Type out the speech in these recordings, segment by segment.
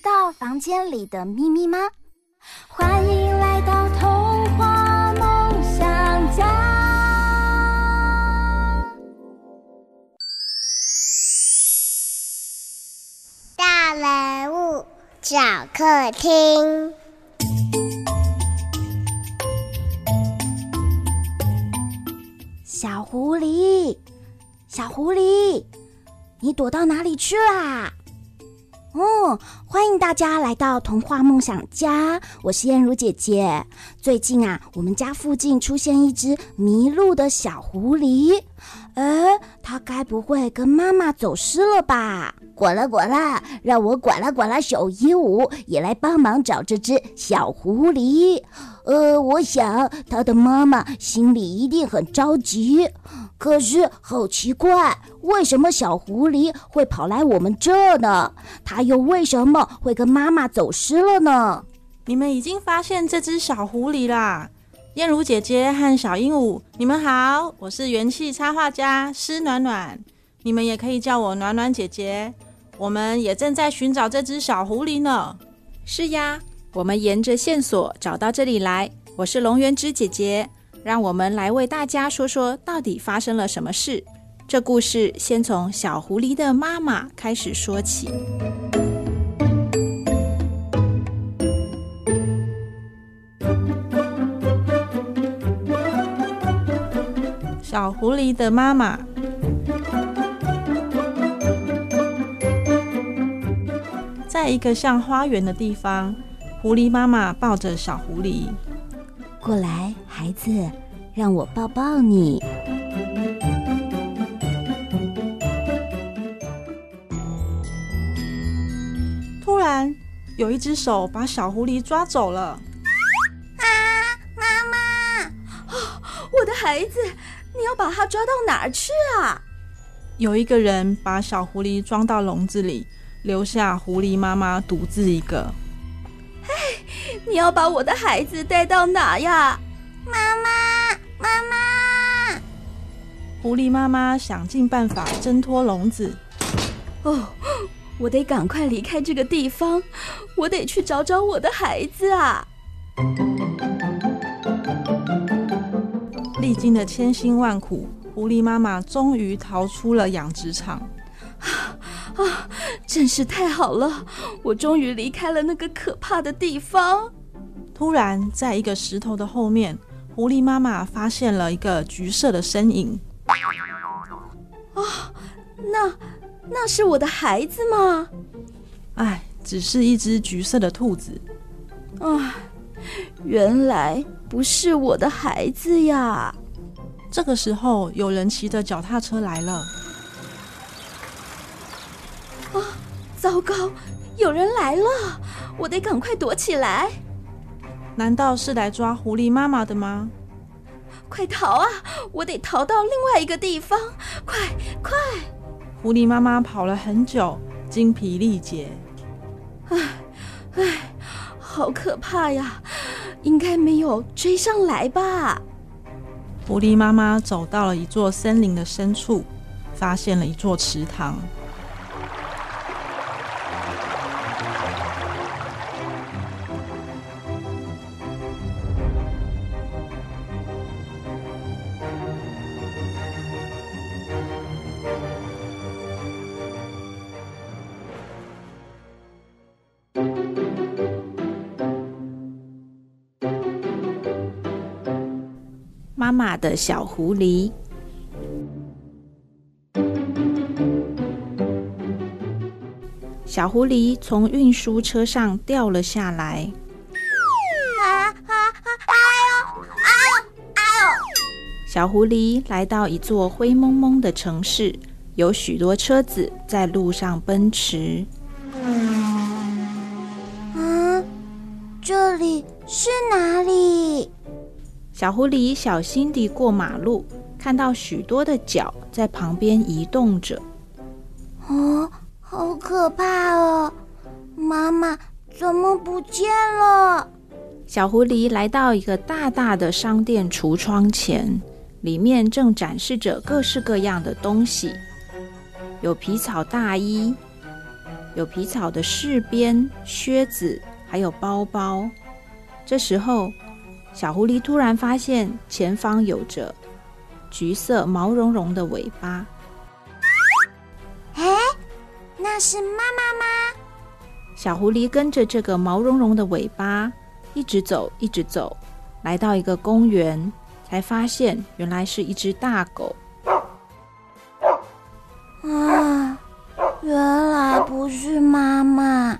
知道房间里的秘密吗？欢迎来到童话梦想家。大人物小客厅。小狐狸，小狐狸，你躲到哪里去啦？哦，欢迎大家来到童话梦想家，我是燕如姐姐。最近啊，我们家附近出现一只迷路的小狐狸，哎，它该不会跟妈妈走失了吧？滚啦滚啦，让我滚啦滚啦小鹦鹉也来帮忙找这只小狐狸。呃，我想它的妈妈心里一定很着急。可是好奇怪，为什么小狐狸会跑来我们这呢？它又为什么会跟妈妈走失了呢？你们已经发现这只小狐狸啦！燕如姐姐和小鹦鹉，你们好，我是元气插画家施暖暖，你们也可以叫我暖暖姐姐。我们也正在寻找这只小狐狸呢。是呀，我们沿着线索找到这里来。我是龙元之姐姐。让我们来为大家说说到底发生了什么事。这故事先从小狐狸的妈妈开始说起。小狐狸的妈妈，在一个像花园的地方，狐狸妈妈抱着小狐狸。过来，孩子，让我抱抱你。突然，有一只手把小狐狸抓走了。啊，妈妈！哦，我的孩子，你要把它抓到哪儿去啊？有一个人把小狐狸装到笼子里，留下狐狸妈妈独自一个。你要把我的孩子带到哪呀？妈妈，妈妈！狐狸妈妈想尽办法挣脱笼子。哦，我得赶快离开这个地方，我得去找找我的孩子啊！历经了千辛万苦，狐狸妈妈终于逃出了养殖场。啊，真是太好了！我终于离开了那个可怕的地方。突然，在一个石头的后面，狐狸妈妈发现了一个橘色的身影。啊，那那是我的孩子吗？哎，只是一只橘色的兔子。啊，原来不是我的孩子呀！这个时候，有人骑着脚踏车来了。糟糕，有人来了！我得赶快躲起来。难道是来抓狐狸妈妈的吗？快逃啊！我得逃到另外一个地方！快快！狐狸妈妈跑了很久，精疲力竭。唉唉，好可怕呀！应该没有追上来吧？狐狸妈妈走到了一座森林的深处，发现了一座池塘。妈妈的小狐狸。小狐狸从运输车上掉了下来。啊啊啊！哎呦，哎呦，哎呦！小狐狸来到一座灰蒙蒙的城市，有许多车子在路上奔驰。嗯，这里是哪里？小狐狸小心地过马路，看到许多的脚在旁边移动着。哦，好可怕哦！妈妈怎么不见了？小狐狸来到一个大大的商店橱窗前，里面正展示着各式各样的东西，有皮草大衣，有皮草的饰边、靴子，还有包包。这时候，小狐狸突然发现前方有着橘色毛茸茸的尾巴。哎，那是妈妈吗？小狐狸跟着这个毛茸茸的尾巴。一直走，一直走，来到一个公园，才发现原来是一只大狗。啊，原来不是妈妈。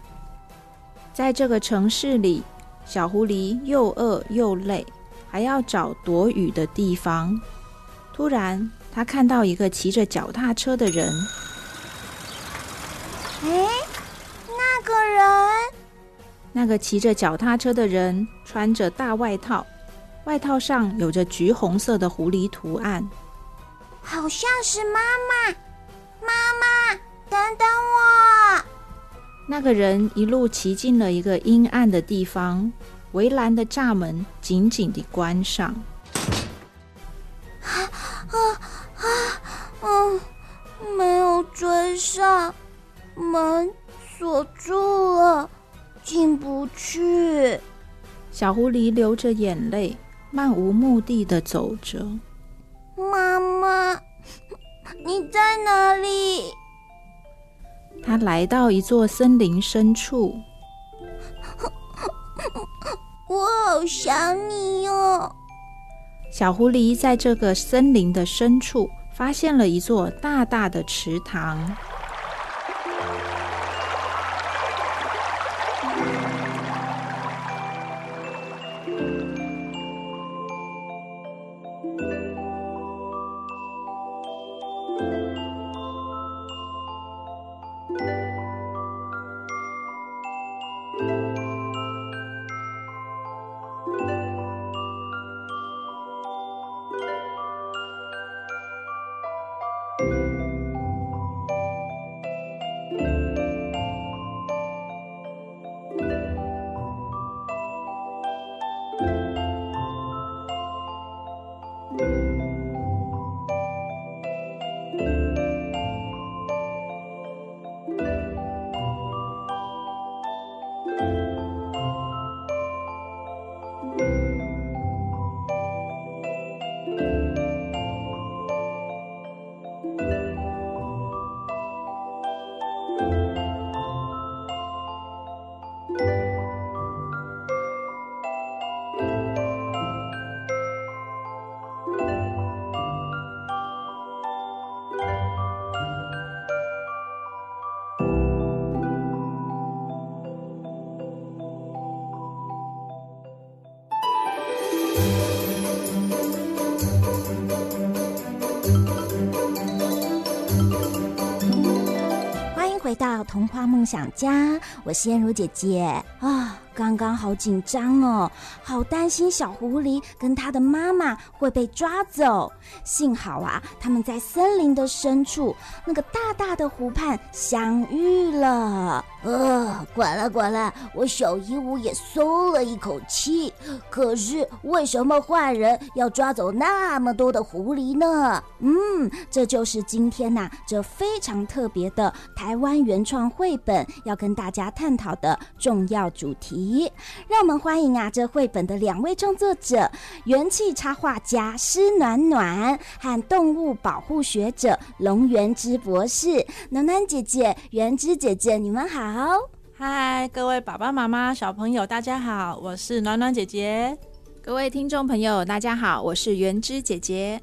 在这个城市里，小狐狸又饿又累，还要找躲雨的地方。突然，他看到一个骑着脚踏车的人。哎，那个人。那个骑着脚踏车的人穿着大外套，外套上有着橘红色的狐狸图案，好像是妈妈。妈妈，等等我！那个人一路骑进了一个阴暗的地方，围栏的栅门紧紧地关上。啊啊啊！嗯，没有追上，门锁住了。进不去。小狐狸流着眼泪，漫无目的的走着。妈妈，你在哪里？他来到一座森林深处。好想你哟。小狐狸在这个森林的深处发现了一座大大的池塘。童话梦想家，我是燕如姐姐啊。刚刚好紧张哦，好担心小狐狸跟他的妈妈会被抓走。幸好啊，他们在森林的深处那个大大的湖畔相遇了。呃，管了管了，我小鹦鹉也松了一口气。可是为什么坏人要抓走那么多的狐狸呢？嗯，这就是今天呐，这非常特别的台湾原创绘本要跟大家探讨的重要主题。让我们欢迎啊，这绘本的两位创作者，元气插画家施暖暖和动物保护学者龙元之博士。暖暖姐姐、元之姐姐，你们好！嗨，各位爸爸妈妈、小朋友，大家好，我是暖暖姐姐。各位听众朋友，大家好，我是元之姐姐。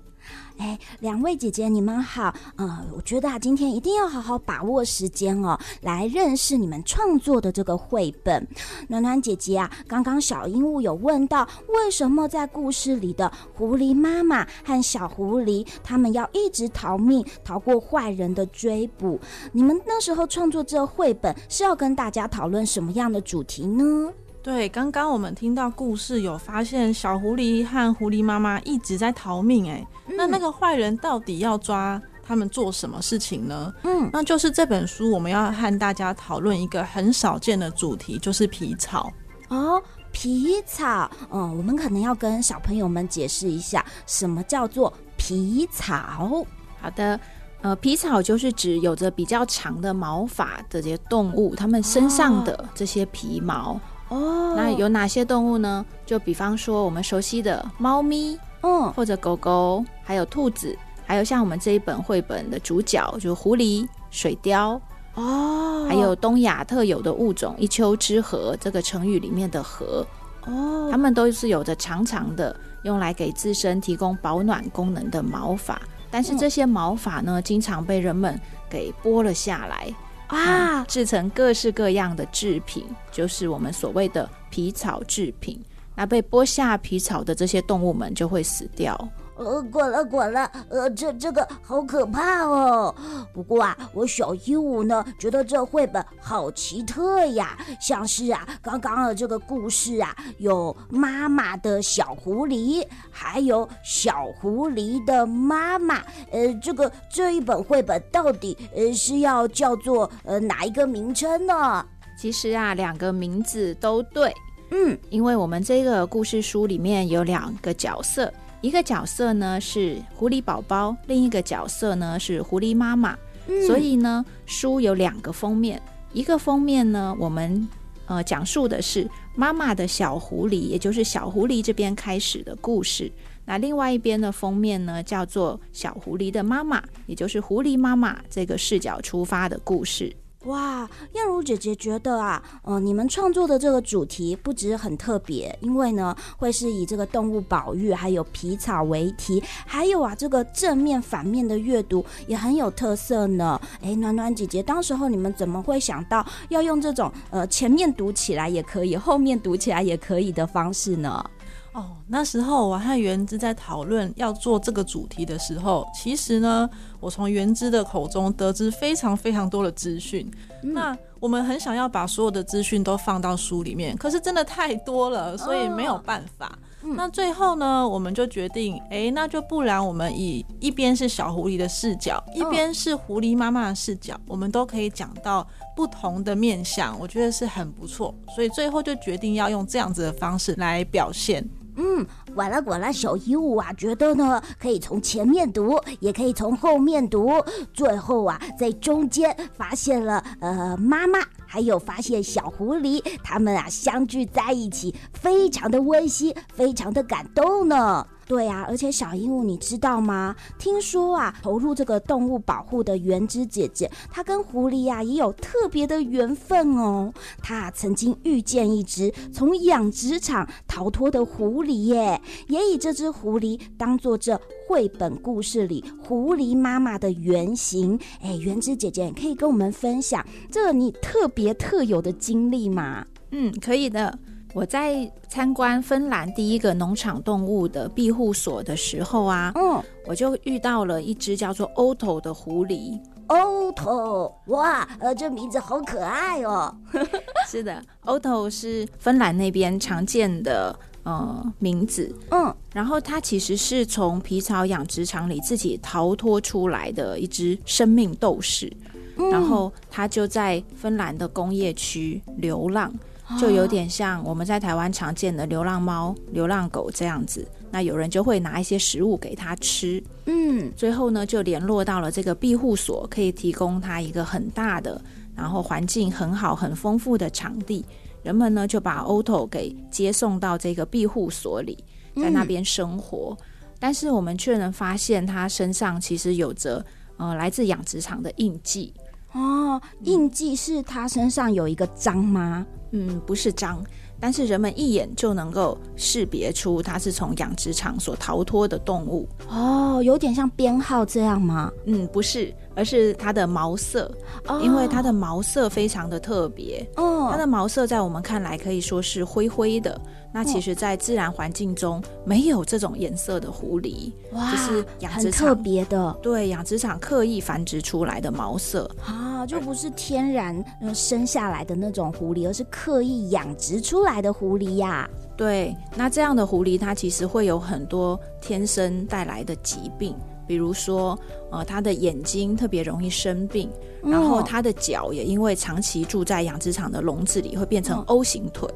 哎，两位姐姐，你们好。呃，我觉得啊，今天一定要好好把握时间哦，来认识你们创作的这个绘本。暖暖姐姐啊，刚刚小鹦鹉有问到，为什么在故事里的狐狸妈妈和小狐狸，他们要一直逃命，逃过坏人的追捕？你们那时候创作这个绘本，是要跟大家讨论什么样的主题呢？对，刚刚我们听到故事，有发现小狐狸和狐狸妈妈一直在逃命，哎、嗯，那那个坏人到底要抓他们做什么事情呢？嗯，那就是这本书我们要和大家讨论一个很少见的主题，就是皮草。哦，皮草，嗯，我们可能要跟小朋友们解释一下，什么叫做皮草？好的，呃，皮草就是指有着比较长的毛发的这些动物，它们身上的这些皮毛。哦。哦，那有哪些动物呢？就比方说我们熟悉的猫咪，嗯，或者狗狗，还有兔子，还有像我们这一本绘本的主角，就是狐狸、水貂，哦，还有东亚特有的物种一丘之貉，这个成语里面的貉，哦，它们都是有着长长的，用来给自身提供保暖功能的毛发，但是这些毛发呢，经常被人们给剥了下来。啊，制成各式各样的制品，就是我们所谓的皮草制品。那被剥下皮草的这些动物们就会死掉。呃，滚了滚了，呃，这这个好可怕哦。不过啊，我小鹦鹉呢，觉得这绘本好奇特呀，像是啊，刚刚的这个故事啊，有妈妈的小狐狸，还有小狐狸的妈妈。呃，这个这一本绘本到底呃是要叫做呃哪一个名称呢？其实啊，两个名字都对。嗯，因为我们这个故事书里面有两个角色。一个角色呢是狐狸宝宝，另一个角色呢是狐狸妈妈。嗯，所以呢，书有两个封面，一个封面呢，我们呃讲述的是妈妈的小狐狸，也就是小狐狸这边开始的故事。那另外一边的封面呢，叫做小狐狸的妈妈，也就是狐狸妈妈这个视角出发的故事。哇，燕如姐姐觉得啊，呃，你们创作的这个主题不只很特别，因为呢，会是以这个动物保育还有皮草为题，还有啊，这个正面反面的阅读也很有特色呢。哎，暖暖姐姐，当时候你们怎么会想到要用这种呃前面读起来也可以，后面读起来也可以的方式呢？哦，那时候我和元之在讨论要做这个主题的时候，其实呢，我从元之的口中得知非常非常多的资讯。嗯。那我们很想要把所有的资讯都放到书里面，可是真的太多了，所以没有办法。哦。那最后呢，我们就决定，哎，那就不然我们以一边是小狐狸的视角，一边是狐狸妈妈的视角，我们都可以讲到不同的面相，我觉得是很不错。所以最后就决定要用这样子的方式来表现。嗯，管啦管啦，小鹦鹉啊，觉得呢可以从前面读，也可以从后面读，最后啊在中间发现了呃妈妈，还有发现小狐狸，他们啊相聚在一起，非常的温馨，非常的感动呢。对啊，而且小鹦鹉，你知道吗？听说啊，投入这个动物保护的元之姐姐，她跟狐狸呀、也有特别的缘分哦。她曾经遇见一只从养殖场逃脱的狐狸耶，也以这只狐狸当做这绘本故事里狐狸妈妈的原型。哎，元之姐姐，可以跟我们分享这你特别特有的经历吗？嗯，可以的。我在参观芬兰第一个农场动物的庇护所的时候啊，嗯，我就遇到了一只叫做 Otto 的狐狸。Otto，哇，呃，这名字好可爱哦。是的，Otto 是芬兰那边常见的呃名字。嗯，然后它其实是从皮草养殖场里自己逃脱出来的一只生命斗士，嗯，然后它就在芬兰的工业区流浪。就有点像我们在台湾常见的流浪猫、流浪狗这样子，那有人就会拿一些食物给它吃，嗯，最后呢就联络到了这个庇护所，可以提供它一个很大的，然后环境很好、很丰富的场地，人们呢就把 Otto 给接送到这个庇护所里，在那边生活，嗯，但是我们却能发现它身上其实有着呃来自养殖场的印记。哦，印记是它身上有一个章吗？嗯，不是章，但是人们一眼就能够识别出它是从养殖场所逃脱的动物。哦，有点像编号这样吗？嗯，不是，而是它的毛色，哦、因为它的毛色非常的特别。哦，它的毛色在我们看来可以说是灰灰的。那其实，在自然环境中没有这种颜色的狐狸，哇，就是养殖场很特别的。对，养殖场刻意繁殖出来的毛色啊，就不是天然生下来的那种狐狸，而是刻意养殖出来的狐狸呀。对，那这样的狐狸，它其实会有很多天生带来的疾病，比如说，呃，他的眼睛特别容易生病，然后他的脚也因为长期住在养殖场的笼子里，会变成 O 型腿。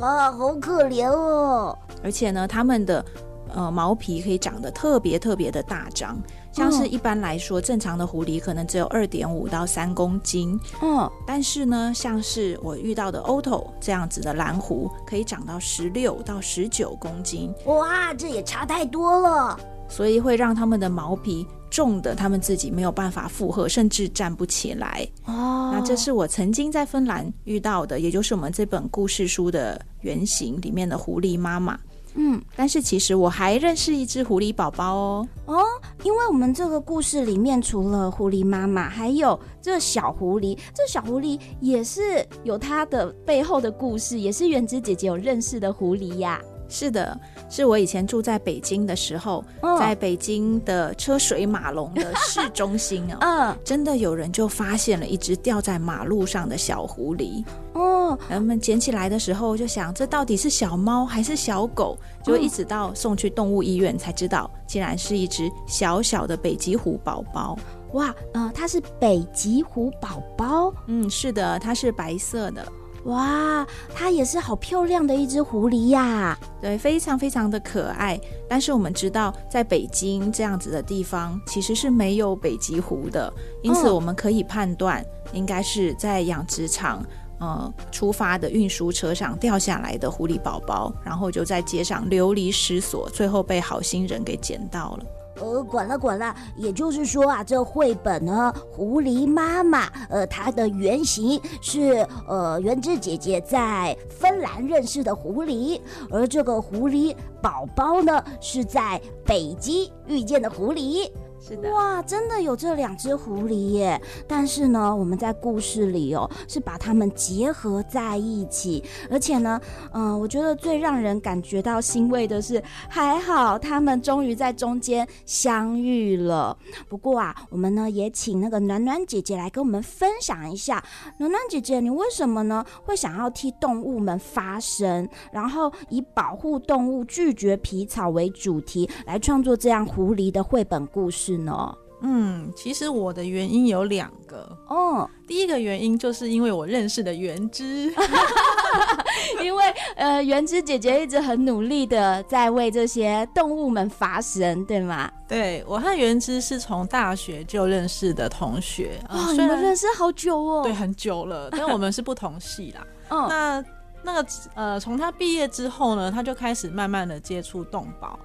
啊，好可怜哦！而且呢，它们的呃毛皮可以长得特别特别的大张，像是一般来说，正常的狐狸可能只有二点五到三公斤，嗯，但是呢，像是我遇到的 Otto 这样子的蓝狐，可以长到十六到十九公斤，哇，这也差太多了，所以会让他们的毛皮。重的，他们自己没有办法负荷，甚至站不起来。哦，那这是我曾经在芬兰遇到的，也就是我们这本故事书的原型里面的狐狸妈妈。嗯，但是其实我还认识一只狐狸宝宝哦。哦，因为我们这个故事里面除了狐狸妈妈，还有这小狐狸。这小狐狸也是有它的背后的故事，也是园子姐姐有认识的狐狸呀。是的，是我以前住在北京的时候，哦、在北京的车水马龙的市中心啊、哦，嗯，真的有人就发现了一只掉在马路上的小狐狸。哦，人们捡起来的时候就想，这到底是小猫还是小狗？就一直到送去动物医院才知道，竟然是一只小小的北极狐宝宝。哇，呃，它是北极狐宝宝？嗯，是的，它是白色的。哇，它也是好漂亮的一只狐狸呀！对，非常非常的可爱。但是我们知道，在北京这样子的地方，其实是没有北极狐的，因此我们可以判断，应该是在养殖场呃出发的运输车上掉下来的狐狸宝宝，然后就在街上流离失所，最后被好心人给捡到了。呃，管了管了，也就是说啊，这绘本呢，狐狸妈妈，呃，它的原型是呃，园子姐姐在芬兰认识的狐狸，而这个狐狸宝宝呢，是在北极遇见的狐狸。是的，哇，真的有这两只狐狸耶！但是呢，我们在故事里哦，是把它们结合在一起，而且呢，嗯、我觉得最让人感觉到欣慰的是，还好他们终于在中间相遇了。不过啊，我们呢也请那个暖暖姐姐来跟我们分享一下，暖暖姐姐，你为什么呢会想要替动物们发声，然后以保护动物、拒绝皮草为主题来创作这样狐狸的绘本故事？嗯，其实我的原因有两个哦。第一个原因就是因为我认识的原之，因为呃，原之姐姐一直很努力的在为这些动物们发声，对吗？对，我和原之是从大学就认识的同学，哇、呃，你们认识好久哦，对，很久了，但我们是不同系啦。嗯，那那个呃，从他毕业之后呢，他就开始慢慢的接触动保。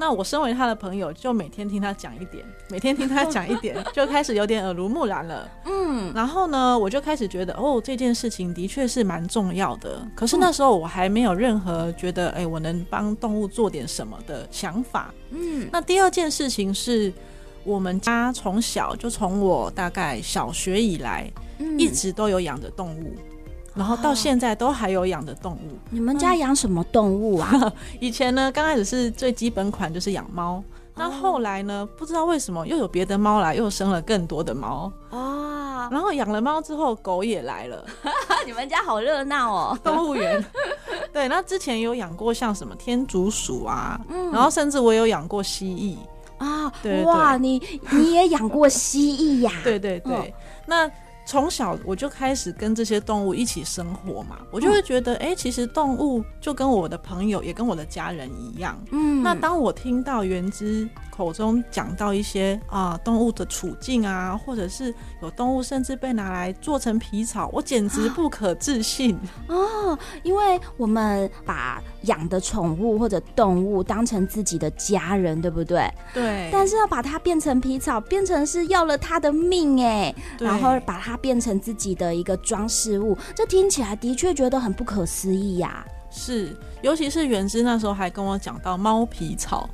那我身为他的朋友，就每天听他讲一点，每天听他讲一点，就开始有点耳濡目染了。嗯，然后呢，我就开始觉得，哦，这件事情的确是蛮重要的。可是那时候我还没有任何觉得，哎，我能帮动物做点什么的想法。嗯，那第二件事情是，我们家从小就从我大概小学以来，一直都有养着动物。然后到现在都还有养的动物。你们家养什么动物啊？嗯、以前呢，刚开始是最基本款就是养猫，那后来呢，不知道为什么又有别的猫来，又生了更多的猫啊。然后养了猫之后，狗也来了。你们家好热闹哦，动物园。对，那之前有养过像什么天竺鼠啊，嗯、然后甚至我有养过蜥蜴啊。对，哇，你你也养过蜥蜴呀？对对对，嗯、那。从小我就开始跟这些动物一起生活嘛，我就会觉得，哎、欸，其实动物就跟我的朋友，也跟我的家人一样。嗯，那当我听到园之口中讲到一些啊动物的处境啊，或者是有动物甚至被拿来做成皮草，我简直不可置信 哦。因为我们把养的宠物或者动物当成自己的家人，对不对？对。但是要把它变成皮草，变成是要了它的命哎，然后把它。变成自己的一个装饰物，这听起来的确觉得很不可思议呀、是，尤其是原之那时候还跟我讲到猫皮草。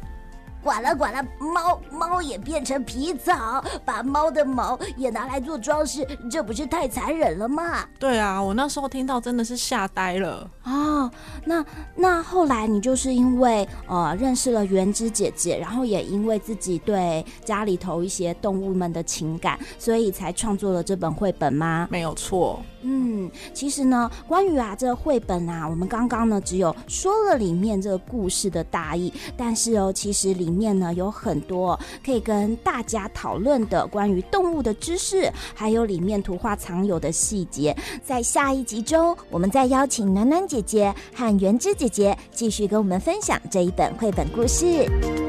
管了管了，猫猫也变成皮草，把猫的毛也拿来做装饰，这不是太残忍了吗？对啊，我那时候听到真的是吓呆了。哦，那那后来你就是因为呃认识了原之姐姐，然后也因为自己对家里头一些动物们的情感，所以才创作了这本绘本吗？没有错。嗯，其实呢，关于啊这绘本啊，我们刚刚呢只有说了里面这个故事的大意，但是哦，其实里面呢有很多可以跟大家讨论的关于动物的知识，还有里面图画藏有的细节。在下一集中，我们再邀请暖暖姐姐和元之姐姐继续跟我们分享这一本绘本故事。